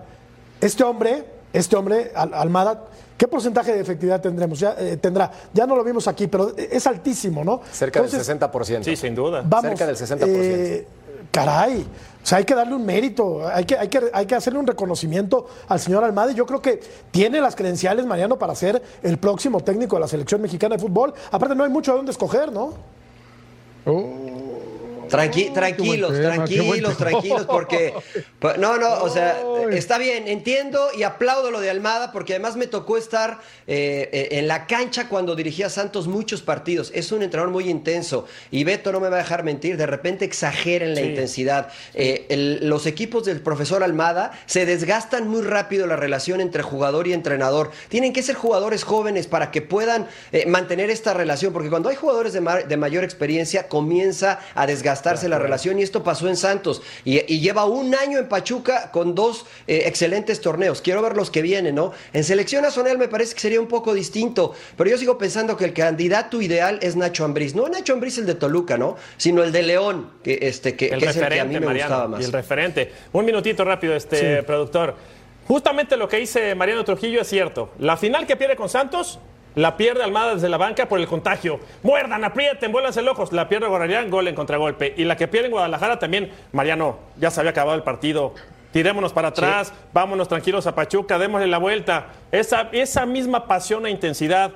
Este hombre, este hombre, Al- Almada, ¿qué porcentaje de efectividad tendremos? Ya, eh, tendrá, ya no lo vimos aquí, pero es altísimo, ¿no? Cerca Entonces, del 60%. Sí, sin duda. Vamos, Cerca del 60%. eh, caray, o sea, hay que darle un mérito, hay que, hay, que, hay que hacerle un reconocimiento al señor Almada. y Yo creo que tiene las credenciales, Mariano, para ser el próximo técnico de la selección mexicana de fútbol. Aparte, no hay mucho de dónde escoger, ¿no? Tranqui- Oh, tranquilos, tema, tranquilos, tranquilos, porque no, no, o sea, está bien, entiendo y aplaudo lo de Almada, porque además me tocó estar eh, eh, en la cancha cuando dirigía a Santos muchos partidos. Es un entrenador muy intenso y Beto no me va a dejar mentir, de repente exagera en la Sí. intensidad. Eh, el- los equipos del profesor Almada se desgastan muy rápido la relación entre jugador y entrenador. Tienen que ser jugadores jóvenes para que puedan eh, mantener esta relación, porque cuando hay jugadores de, ma- de mayor experiencia comienza a desgastarse la relación y esto pasó en Santos y, y lleva un año en Pachuca con dos eh, excelentes torneos. Quiero ver los que vienen, ¿no? En selección nacional me parece que sería un poco distinto, pero yo sigo pensando que el candidato ideal es Nacho Ambriz, no Nacho Ambriz el de Toluca, ¿no? Sino el de León, que, este, que, El que es el que a mí referente, me Mariano. gustaba más. Y el referente. Un minutito rápido, este productor. Justamente lo que dice Mariano Trujillo es cierto. La final que pierde con Santos La pierde Almada desde la banca por el contagio. Muerdan, aprieten, vuélvanse locos. La pierde Guardián, gol en contragolpe. Y la que pierde en Guadalajara también, Mariano, ya se había acabado el partido. Tirémonos para atrás, vámonos tranquilos a Pachuca, démosle la vuelta. Esa, esa misma pasión e intensidad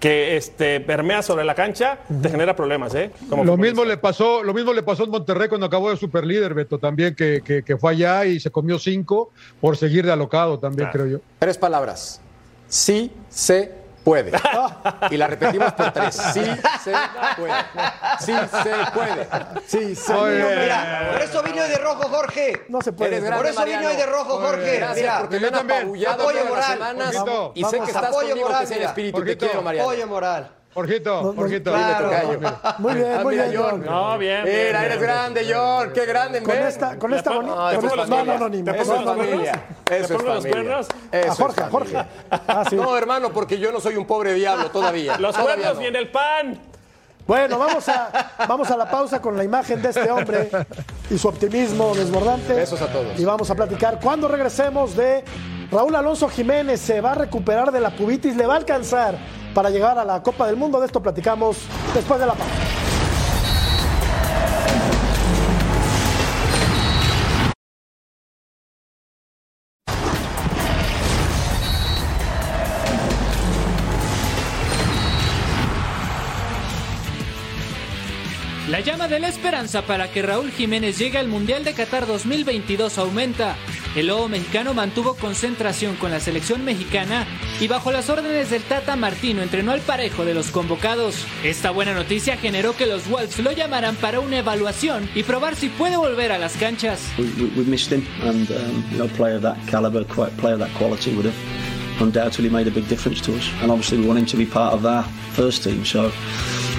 que este, permea sobre la cancha te genera problemas, ¿eh? Como Lo mismo le pasó, lo mismo le pasó en Monterrey cuando acabó de superlíder, Beto, también, que, que- que fue allá y se comió cinco por seguir de alocado también, Claro. creo yo. Tres palabras. Sí se puede. Y la repetimos por tres. Sí se puede. Sí se puede. Sí. Mira, por eso vino hoy de rojo, Jorge. No se puede. Por eso vino de rojo, Jorge. Gracias, Mira, porque me yo han también. apabullado Apoyo todas las moral. semanas y sé Vamos, que estás apoyo conmigo, moral, que es el espíritu. Te quiero, Mariano. apoyo moral. Jorgito, Jorgito. Claro. Tocayo. Muy bien, Ah, muy mira, bien, John. No, bien. bien, Mira, bien. eres grande, John. Qué grande, Con esta, con esta ¿Te bonita. pongo- ¿Te eso pongo es los no, no, no, ni ¿Te me- pongo Eso es familia. ¿Te Eso es pongo los familia. A Jorge, a familia. Jorge. Ah, sí. No, hermano, porque yo no soy un pobre diablo todavía. Los cuernos no. viene el pan. Bueno, vamos a, vamos a la pausa con la imagen de este hombre y su optimismo desbordante. Besos a todos. Y vamos a platicar cuando regresemos de Raúl Alonso Jiménez. Se va a recuperar de la pubitis, le va a alcanzar para llegar a la Copa del Mundo. De esto platicamos después de la pausa. De la esperanza para que Raúl Jiménez llegue al Mundial de Qatar 2022 aumenta. El lobo mexicano mantuvo concentración con la selección mexicana y bajo las órdenes del Tata Martino entrenó al parejo de los convocados. Esta buena noticia generó que los Wolves lo llamaran para una evaluación y probar si puede volver a las canchas. undoubtedly made a big difference to us. And obviously, we want him to be part of our first team. So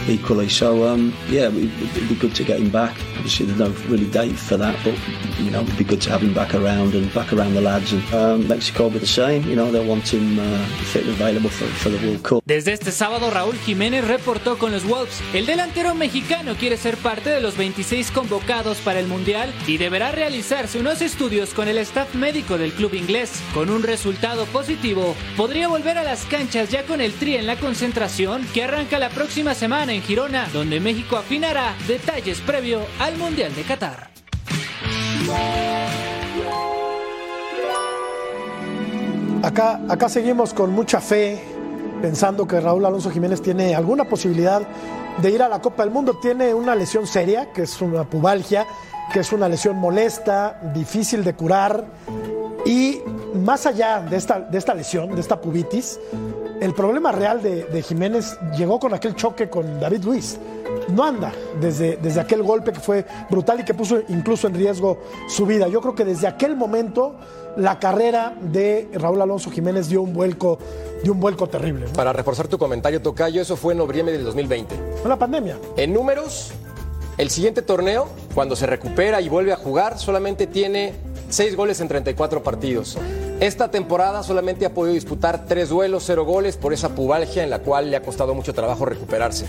equally, so um, yeah, it, it'd be good to get him back. Obviously, there's no really date for that, but you know, it'd be good to have him back around and back around the lads. And um, Mexico will be the same. You know, they'll want him uh, fit and available for, for the World Cup. Desde este sábado, Raúl Jiménez reportó con los Wolves. El delantero mexicano quiere ser parte de los 26 convocados para el Mundial y deberá realizarse unos estudios con el staff médico del club inglés. Con un resultado positivo, podría volver a las canchas ya con el tri en la concentración que arranca la próxima semana en Girona, donde México afinará detalles previo al Mundial de Qatar. Acá, acá seguimos con mucha fe, pensando que Raúl Alonso Jiménez tiene alguna posibilidad de ir a la Copa del Mundo. Tiene una lesión seria, que es una pubalgia, que es una lesión molesta, difícil de curar. Y más allá de esta, de esta lesión, de esta pubitis, el problema real de, de Jiménez llegó con aquel choque con David Luis. No anda desde, desde aquel golpe que fue brutal y que puso incluso en riesgo su vida. Yo creo que desde aquel momento la carrera de Raúl Alonso Jiménez dio un vuelco, dio un vuelco terrible. ¿no? Para reforzar tu comentario, Tocayo, eso fue en noviembre del 2020. Fue la pandemia. En números, el siguiente torneo, cuando se recupera y vuelve a jugar, solamente tiene 6 goles en 34 partidos. Esta temporada solamente ha podido disputar 3 duelos, 0 goles por esa pubalgia en la cual le ha costado mucho trabajo recuperarse.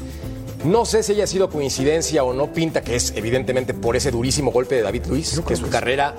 No sé si haya sido coincidencia o no, pinta que es evidentemente por ese durísimo golpe de David Luis, que su carrera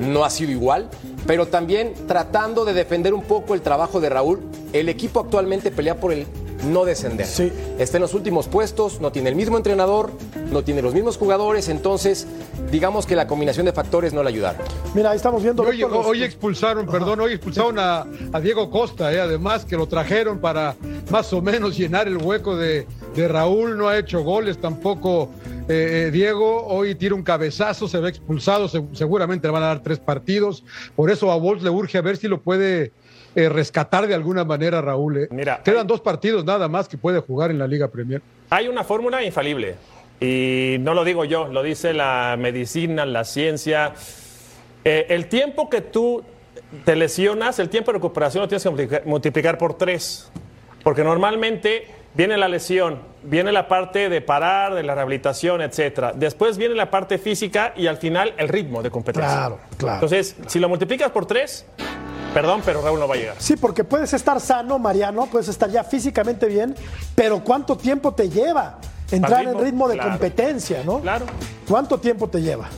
no ha sido igual, pero también tratando de defender un poco el trabajo de Raúl, el equipo actualmente pelea por el no descender. Sí. Está en los últimos puestos, no tiene el mismo entrenador, no tiene los mismos jugadores, entonces digamos que la combinación de factores no le ayudaron. Mira, ahí estamos viendo. Hoy, los- hoy expulsaron, perdón, hoy expulsaron a, a Diego Costa, eh, además que lo trajeron para más o menos llenar el hueco de, de Raúl, no ha hecho goles tampoco eh, eh, Diego, hoy tira un cabezazo, se ve expulsado, se- seguramente le van a dar tres partidos, por eso a Wolves le urge a ver si lo puede eh, rescatar de alguna manera Raúl. eh. Mira, Quedan hay- dos partidos nada más que puede jugar en la Liga Premier. Hay una fórmula infalible. Y no lo digo yo, lo dice la medicina, la ciencia. El tiempo que tú te lesionas, el tiempo de recuperación lo tienes que multiplicar por tres. Porque normalmente viene la lesión, viene la parte de parar, de la rehabilitación, etcétera. Después viene la parte física y al final el ritmo de competencia. Claro, claro. Entonces, si lo multiplicas por tres, perdón, pero Raúl no va a llegar. Sí, porque puedes estar sano, Mariano, puedes estar ya físicamente bien, pero ¿cuánto tiempo te lleva entrar ritmo, en ritmo de claro. competencia, no? Claro. ¿Cuánto tiempo te lleva?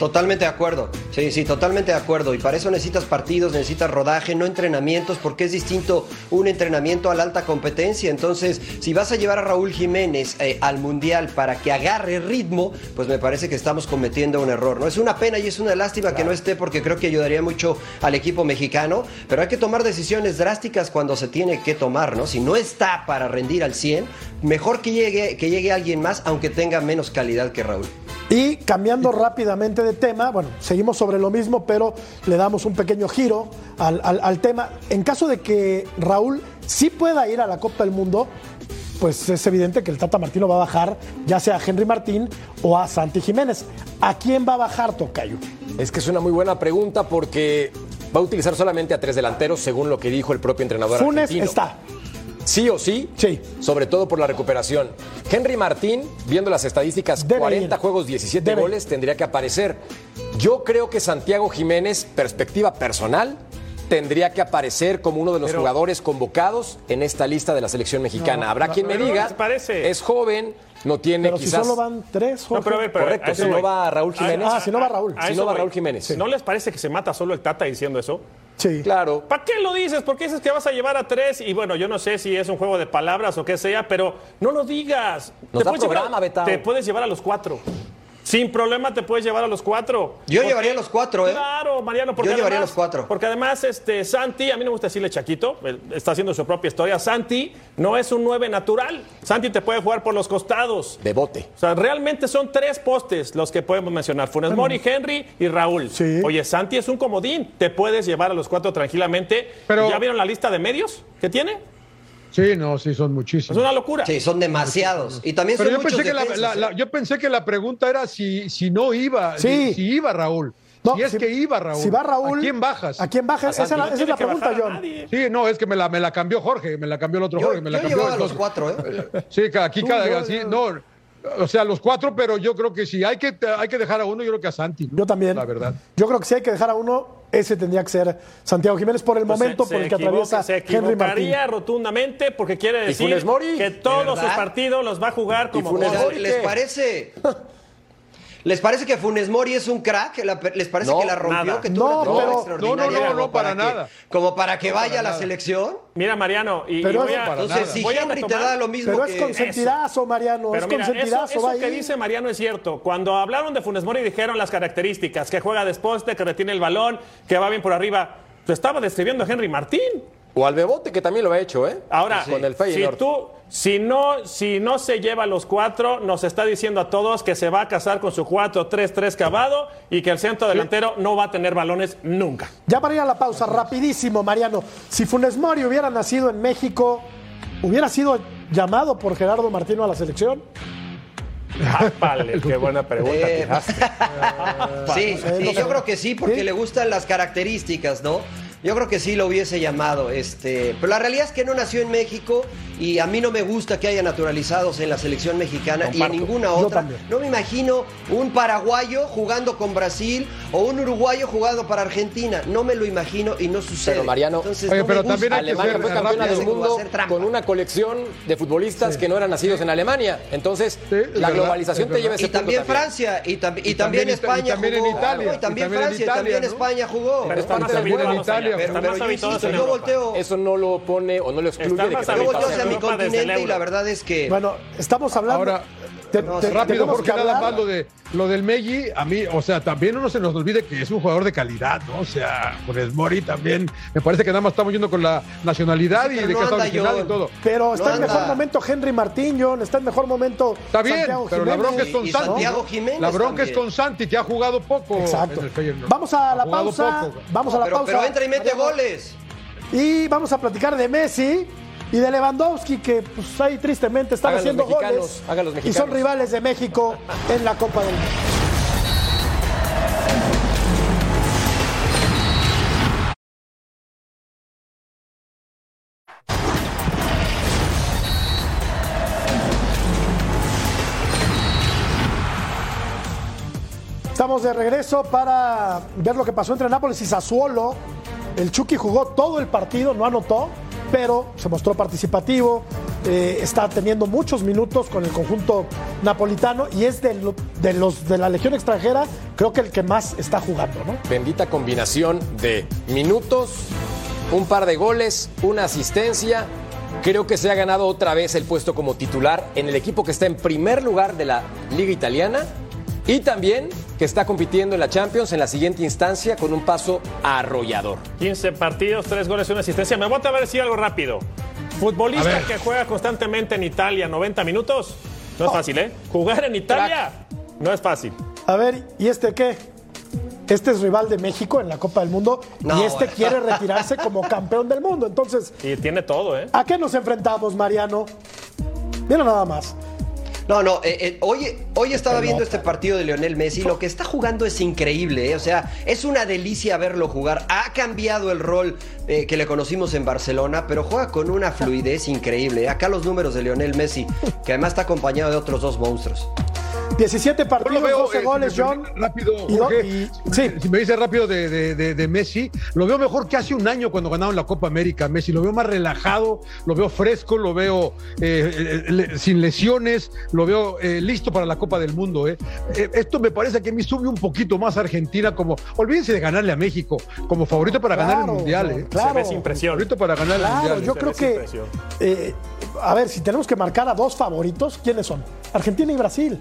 Totalmente de acuerdo. Sí, sí, totalmente de acuerdo. Y para eso necesitas partidos, necesitas rodaje, no entrenamientos, porque es distinto un entrenamiento a la alta competencia. Entonces, si vas a llevar a Raúl Jiménez eh, al Mundial para que agarre ritmo, pues me parece que estamos cometiendo un error. ¿no? Es una pena y es una lástima que no esté porque creo que ayudaría mucho al equipo mexicano, pero hay que tomar decisiones drásticas cuando se tiene que tomar, ¿no? Si no está para rendir al 100, mejor que llegue, que llegue alguien más, aunque tenga menos calidad que Raúl. Y cambiando rápidamente de tema, bueno, seguimos sobre lo mismo, pero le damos un pequeño giro al, al- al tema. En caso de que Raúl sí pueda ir a la Copa del Mundo, pues es evidente que el Tata Martino va a bajar ya sea a Henry Martín o a Santi Jiménez. ¿A quién va a bajar Tocayo? Es que es una muy buena pregunta porque va a utilizar solamente a tres delanteros, según lo que dijo el propio entrenador Funes argentino. está. Sí o sí, Sí. sobre todo por la recuperación. Henry Martín, viendo las estadísticas, Debe 40 ir. juegos, 17 Debe. goles, tendría que aparecer. Yo creo que Santiago Jiménez, perspectiva personal, tendría que aparecer como uno de los Pero- jugadores convocados en esta lista de la selección mexicana. Habrá quien me diga, les parece. es joven, no tiene Pero si quizás... solo van tres, No, Jorge. pero a ver, pero Correcto, si no va Raúl Jiménez. Ah, si no va Raúl. a Si no va. Raúl Jiménez. ¿No les parece que se mata solo el Tata diciendo eso? Sí. Claro. ¿Para qué lo dices? Porque dices que vas a llevar a tres y bueno, yo no sé si es un juego de palabras o qué sea, pero no lo digas. Nos da puedes llevar- programa, Betao. Te puedes llevar a los cuatro. Sin problema te puedes llevar a los cuatro. Yo Porque- llevaría a los cuatro, ¿eh? Claro, Mariano. Porque Yo llevaría a los cuatro. Porque además, este, Santi, a mí no me gusta decirle Chaquito, está haciendo su propia historia. Santi no es un nueve natural. Santi te puede jugar por los costados. De bote. O sea, realmente son tres postes los que podemos mencionar. Funes Mori, Henry y Raúl. Sí. Oye, Santi es un comodín. Te puedes llevar a los cuatro tranquilamente. Pero- ¿Ya vieron la lista de medios que tiene? Sí, no, sí, son Es muchísimos. una locura. Sí, son demasiados. Y también Pero son yo muchos pensé, que la, defensas, la- la- ¿eh? yo pensé que la pregunta era si, si no iba, Sí. si, si iba Raúl. No, si es si- que iba Raúl. Si va Raúl. ¿A quién bajas? ¿A quién bajas? Esa, es la- esa es pregunta, John. Sí, no, es que me la, me la cambió Jorge, me la cambió el otro Yo, Jorge, me la yo cambió. llevaba los cuatro, ¿eh? Sí, aquí cada, yo- así, no, o sea, los cuatro, pero yo creo que sí, hay que, hay que dejar a uno, yo creo que a Santi. ¿no? Yo también. La verdad. Yo creo que si hay que dejar a uno, ese tendría que ser Santiago Jiménez por el Pues momento se- por el que atraviesa se Henry Martín. rotundamente porque quiere decir que todos sus ¿Verdad? partidos los va a jugar como Funes juega. Mori? ¿Les parece? ¿Les parece que Funes Mori es un crack? ¿La- ¿Les parece No, que la rompió? nada. Que tuvo No, una temporada pero- extraordinaria no, no, no, no, para nada. Como para que vaya para a la nada. selección. Mira, Mariano, y, y Pero voy eso a, para Entonces, nada. si voy a Henry te retomar- da lo mismo Pero que... es consentidazo, Mariano. Pero es mira, eso, consentidazo. eso va que ahí. dice Mariano es cierto. Cuando hablaron de Funes Mori dijeron las características, que juega desposte, que retiene el balón, que va bien por arriba. Pues estaba describiendo a Henry Martín. O al Bebote, que también lo ha hecho, ¿eh? Ahora, Con el si tú, si no, si no se lleva a los cuatro, nos está diciendo a todos que se va a casar con su 4-3-3 cavado y que el centro delantero no va a tener balones nunca. Ya para ir a la pausa, rapidísimo, Mariano. Si Funes Mori hubiera nacido en México, ¿hubiera sido llamado por Gerardo Martino a la selección? Vale, qué buena pregunta. Eh, tiraste. Sí, sé, sí, yo creo que sí, porque ¿Sí? le gustan las características, ¿no? Yo creo que sí lo hubiese llamado, este, pero la realidad es que no nació en México y a mí no me gusta que haya naturalizados en la selección mexicana y en ninguna otra. también. No me imagino un paraguayo jugando con Brasil o un uruguayo jugando para Argentina. No me lo imagino y no sucede. Pero, Mariano, Entonces, Oye, no pero me también Alemania fue campeona del mundo con una colección de futbolistas que no eran nacidos en Alemania. Entonces, Sí, la verdad, globalización te lleva a ese Y punto también Francia, y, tam- y Y también también Ita- y España también en jugó. Italia. Y y también también en Francia, y Italia, también ¿no? España jugó. Pero También en Italia, pero- están pero más yo habituados en yo Europa. volteo, Eso no lo pone o no lo excluye Están de que más yo volteo hacia mi continente y la verdad es que Bueno, estamos hablando. Ahora, te- no, te- sí, Rápido, porque que nada más lo, de, lo del Meggi, a mí, o sea, también no se nos olvide que es un jugador de calidad, ¿no? O sea, Funes Mori también, me parece que nada más estamos yendo con la nacionalidad Sí, y de no que original John. y todo. Pero está No en mejor momento Henry Martín, John. Está en mejor momento Está bien, Santiago pero la Jiménez. bronca es con Y Santi. Jiménez La bronca es con Santi, que ha jugado poco Exacto. en el Feyenoord. Vamos a la pausa. poco. Vamos a la pero, pausa. pero entra y mete goles. Y vamos a platicar de Messi y de Lewandowski, que pues ahí tristemente están Hagan haciendo goles. y son rivales de México en la Copa del Mundo. Estamos de regreso para ver lo que pasó entre Nápoles y Sassuolo. El Chucky jugó todo el partido, no anotó, pero se mostró participativo. eh, está teniendo muchos minutos con el conjunto napolitano y es de, de los de la Legión extranjera, creo que el que más está jugando, ¿no? Bendita combinación de minutos, un par de goles, una asistencia. Creo que se ha ganado otra vez el puesto como titular en el equipo que está en primer lugar de la Liga Italiana y también que está compitiendo en la Champions en la siguiente instancia con un paso arrollador. 15 partidos, 3 goles y una asistencia. Me voy a a decir algo rápido. Futbolista ver. que juega constantemente en Italia 90 minutos, no es fácil, ¿eh? Jugar en Italia no es fácil. A ver, ¿y este qué? Este es rival de México en la Copa del Mundo No, y este bueno. quiere retirarse como campeón del mundo. Entonces, Y tiene todo, ¿eh? ¿a qué nos enfrentamos, Mariano? Mira nada más. No, no, eh, eh, hoy, hoy estaba viendo este partido de Lionel Messi. Lo que está jugando es increíble, ¿eh? o sea, es una delicia verlo jugar. Ha cambiado el rol que le conocimos en Barcelona, pero juega con una fluidez increíble. Acá los números de Lionel Messi, que además está acompañado de otros dos monstruos. 17 Yo partidos, veo 12 eh, goles, me John. Rápido, Jorge, y- sí. si me dice rápido de, de- de- de Messi, lo veo mejor que hace un año cuando ganaron la Copa América. Messi, lo veo más relajado, lo veo fresco, lo veo eh, eh, le- sin lesiones, lo veo eh, listo para la Copa del Mundo. eh. Eh, esto me parece que a mí sube un poquito más a Argentina, como, olvídense de ganarle a México, como favorito para ganar el Mundial. eh. claro. Se ve sin presión. Favorito para ganar el Claro, Mundial. yo creo que. eh, a ver, si tenemos que marcar a dos favoritos, ¿quiénes son? Argentina y Brasil.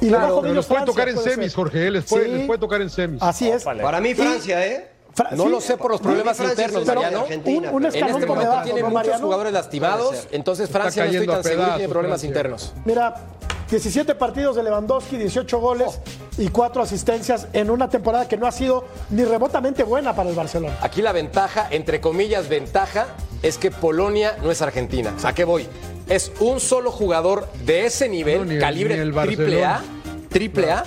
Y Claro, pero les puede Francia, tocar en puede semis, ser. Jorge, les puede, Sí. les puede tocar en semis. Así es. Ópale. Para mí, Francia, ¿eh? Fra- No sí, lo sé por los problemas internos, de Mariano. Argentina, Un- un pero- En este momento debajo, tiene ¿no, muchos Mariano? jugadores lastimados, entonces Francia no estoy tan seguro que tiene problemas Francia. internos. Mira, 17 partidos de Lewandowski, 18 goles y 4 asistencias en una temporada que no ha sido ni remotamente buena para el Barcelona. Aquí la ventaja, entre comillas, ventaja, es que Polonia no es Argentina. ¿A qué voy? Es un solo jugador de ese nivel, No, ni el- calibre ni triple A, triple A,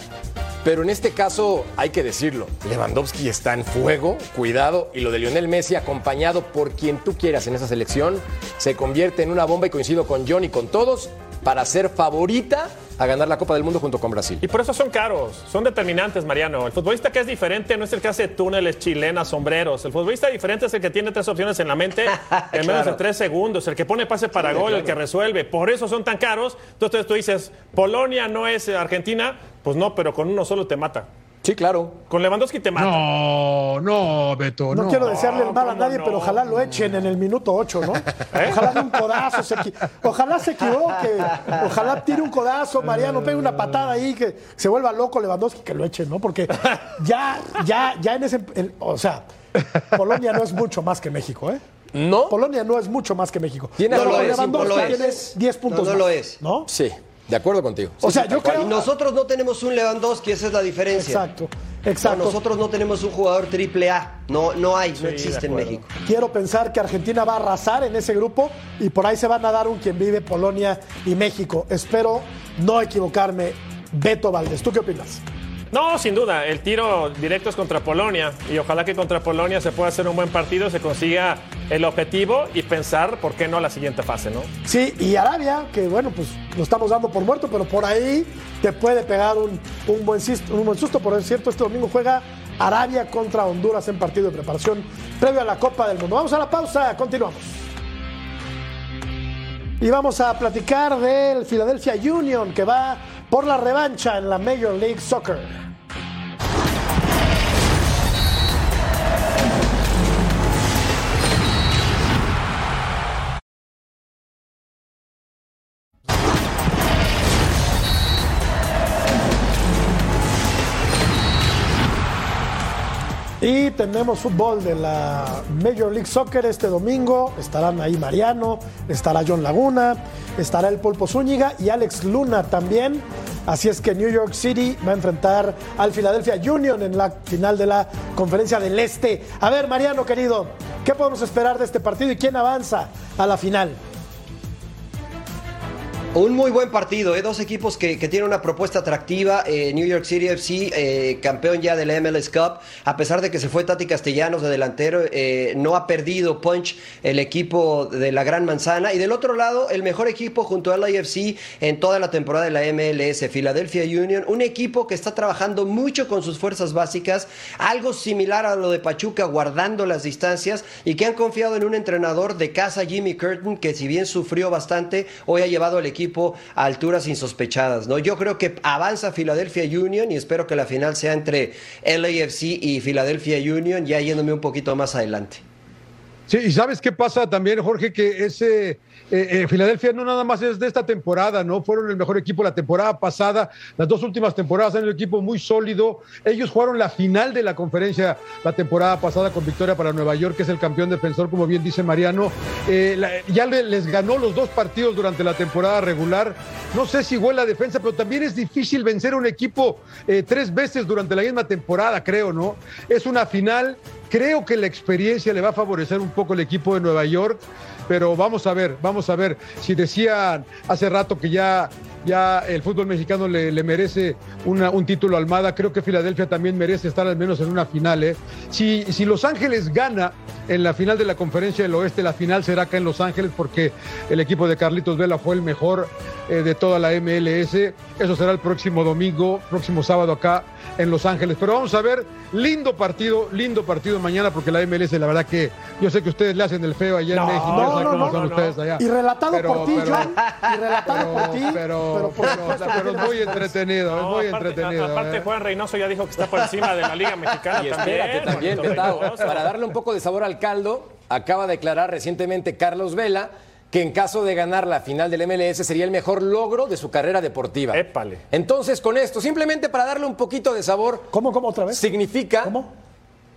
pero en este caso hay que decirlo, Lewandowski está en fuego, cuidado, y lo de Lionel Messi, acompañado por quien tú quieras en esa selección, se convierte en una bomba y coincido con John y con todos para ser favorita a ganar la Copa del Mundo junto con Brasil. Y por eso son caros, son determinantes, Mariano. El futbolista que es diferente no es el que hace túneles, chilenas, sombreros. El futbolista diferente es el que tiene tres opciones en la mente en menos de tres segundos, el que pone pase para gol, el que resuelve. Por eso son tan caros. Entonces tú dices, Polonia no es Argentina. Pues no, pero con uno solo te mata. Sí, claro. Con Lewandowski te mata. No, no, Beto, No, no. quiero desearle el mal a ¿cómo nadie, no? pero ojalá lo echen en el minuto 8, ¿no? ¿Eh? Ojalá de un codazo, se equi- ojalá se equivoque, ojalá tire un codazo, Mariano, pegue una patada ahí, que se vuelva loco Lewandowski, que lo echen, ¿no? Porque ya, ya, ya en ese, en- o sea, Polonia no es mucho más que México, ¿eh? ¿No? Polonia no es mucho más que México. Tiene No Pero lo es, Lewandowski no lo tiene es. 10 puntos No, no lo es. ¿no? Sí, de acuerdo contigo. O sea, yo creo... Y nosotros no tenemos un Lewandowski, esa es la diferencia. Exacto, No, exacto. nosotros no tenemos un jugador triple A. No, no hay, no existe en. México. Quiero pensar que Argentina va a arrasar en ese grupo y por ahí se van a dar un quien vive Polonia y México. Espero no equivocarme. Beto Valdés, ¿tú qué opinas? No, sin duda, el tiro directo es contra Polonia y ojalá que contra Polonia se pueda hacer un buen partido, se consiga el objetivo y pensar por qué no la siguiente fase, ¿no? Sí, y Arabia, que bueno, pues lo estamos dando por muerto, pero por ahí te puede pegar un, un buen, sis- un buen susto. Por cierto, este domingo juega Arabia contra Honduras en partido de preparación previo a la Copa del Mundo. Vamos a la pausa, continuamos. Y vamos a platicar del Philadelphia Union que va por la revancha en la Major League Soccer. Y tenemos fútbol de la Major League Soccer este domingo. Estarán ahí Mariano, estará John Laguna, estará el Pulpo Zúñiga y Alex Luna también. Así es que New York City va a enfrentar al Philadelphia Union en la final de la Conferencia del Este. A ver, Mariano querido, ¿qué podemos esperar de este partido y quién avanza a la final? Un muy buen partido, ¿eh? dos equipos que, tienen una propuesta atractiva. Eh, New York City FC, eh, campeón ya de la MLS Cup, a pesar de que se fue Tati Castellanos de delantero, eh, no ha perdido punch el equipo de la Gran Manzana. Y del otro lado, el mejor equipo junto al LAFC en toda la temporada de la MLS, Philadelphia Union, un equipo que está trabajando mucho con sus fuerzas básicas, algo similar a lo de Pachuca, guardando las distancias y que han confiado en un entrenador de casa, Jimmy Curtin, que si bien sufrió bastante, hoy ha llevado al equipo a alturas insospechadas. ¿no? Yo creo que avanza Philadelphia Union y espero que la final sea entre LAFC y Philadelphia Union, ya yéndome un poquito más adelante. Sí, y sabes qué pasa también, Jorge, que ese eh, eh, Filadelfia no nada más es de esta temporada, ¿no? Fueron el mejor equipo la temporada pasada, las dos últimas temporadas han un equipo muy sólido. Ellos jugaron la final de la conferencia la temporada pasada con victoria para Nueva York, que es el campeón defensor, como bien dice Mariano. Eh, ya le- les ganó los dos partidos durante la temporada regular. No sé si huele la defensa, pero también es difícil vencer a un equipo eh, tres veces durante la misma temporada, creo, ¿no? Es una final. Creo que la experiencia le va a favorecer un poco el equipo de Nueva York, pero vamos a ver, vamos a ver. Si decían hace rato que ya, ya el fútbol mexicano le, le merece una- un título a Almada, creo que Filadelfia también merece estar al menos en una final. ¿eh? Si, si Los Ángeles gana en la final de la Conferencia del Oeste, la final será acá en Los Ángeles porque el equipo de Carlitos Vela fue el mejor eh, de toda la MLS. Eso será el próximo domingo, próximo sábado acá en Los Ángeles. Pero vamos a ver, lindo partido, lindo partido mañana porque la MLS, la verdad que yo sé que ustedes le hacen el feo allá en México, no, ustedes allá. Y relatado Pero- por ti, John. Y relatado por ti. pero, pero, que es muy entretenido, es muy aparte, entretenido. aparte, ¿eh? Juan Reynoso ya dijo que está por encima de la Liga Mexicana. Y espérate también, Betao, para darle un poco de sabor al caldo, acaba de declarar recientemente Carlos Vela que en caso de ganar la final del MLS sería el mejor logro de su carrera deportiva. Épale. Entonces, con esto, simplemente para darle un poquito de sabor, ¿Cómo, cómo otra vez? significa ¿Cómo?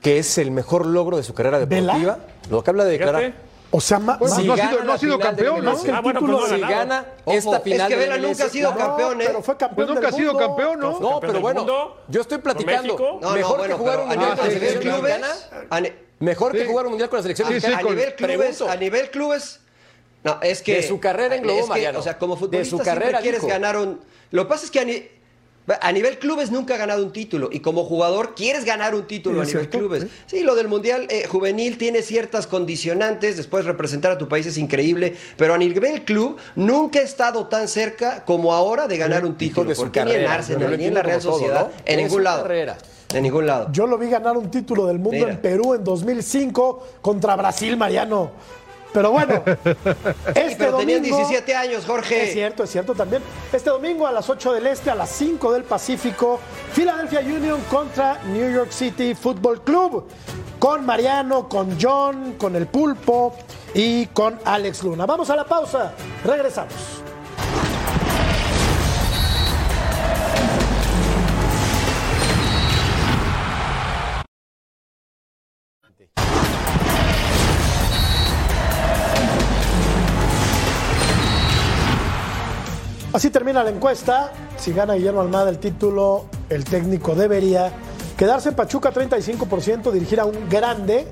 que es el mejor logro de su carrera ¿Vela? deportiva. Lo acaba de declarar. Fíjate. O sea, Bueno, ma- no ha sido- no ha campeón, ¿no? Ah, bueno, pues título no si ganado. gana Ojo, esta es final que del Vela nunca ha sido campeón, ¿eh? pero fue campeón Pues nunca del ha sido mundo. campeón, ¿no? No, pero bueno, yo estoy platicando. México. No, no, mejor bueno, que jugar un mundial con la a nivel selección clubes, mexicana. Mejor que jugar un mundial con la selección Sí, sí, mexicana. a nivel clubes, a nivel clubes, no, es que De su carrera en globo, es que, Mariano. O sea, como futbolista quieres ganar un. Lo que pasa es que a, ni- a nivel clubes nunca ha ganado un título y como jugador quieres ganar un título Sí, a nivel cierto, clubes. sí. Sí, lo del mundial eh, juvenil tiene ciertas condicionantes. Después representar a tu país es increíble, pero a nivel club nunca ha estado tan cerca como ahora de ganar un título. porque ni en Arsenal, ni en la Real todo, Sociedad, ¿no? en ningún lado. carrera. En ningún lado. Yo lo vi ganar un título del mundo Mira. en Perú en 2005 contra Brasil, Mariano. Pero bueno, este pero tenían domingo- 17 años, Jorge. Es cierto, es cierto también. Este domingo a las 8 del Este, a las 5 del Pacífico, Philadelphia Union contra New York City Football Club. Con Mariano, con John, con el Pulpo y con Alex Luna. Vamos a la pausa. Regresamos. Así termina la encuesta. Si gana Guillermo Almada el título, el técnico debería quedarse en Pachuca 35%, dirigir a un grande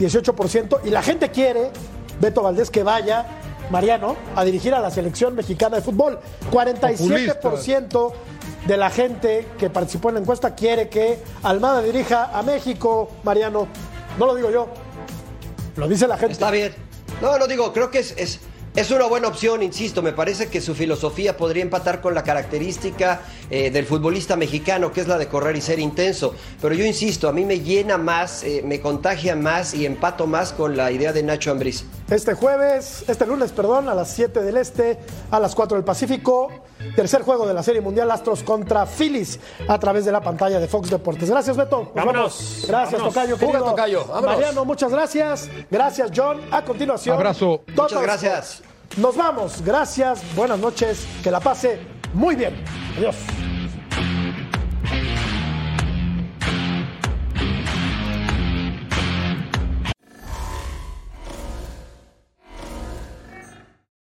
18%. Y la gente quiere, Beto Valdés, que vaya, Mariano, a dirigir a la selección mexicana de fútbol. 47% de la gente que participó en la encuesta quiere que Almada dirija a México, Mariano. No lo digo yo, lo dice la gente. Está bien. No, no digo, creo que es, es una buena opción, insisto. Me parece que su filosofía podría empatar con la característica eh, del futbolista mexicano, que es la de correr y ser intenso. Pero yo insisto, a mí me llena más, eh, me contagia más y empato más con la idea de Nacho Ambriz. Este jueves, este lunes, perdón, a las 7 del Este, a las 4 del Pacífico. Tercer juego de la Serie Mundial Astros contra Phillies a través de la pantalla de Fox Deportes. Gracias, Beto. Nos Vámonos. Gracias, Vámonos. Tocayo. Fuga. Tocayo. Vámonos. Mariano, muchas gracias. Gracias, John. A continuación. Abrazo. Total Muchas gracias. Nos vamos. Gracias. Buenas noches. Que la pase muy bien. Adiós.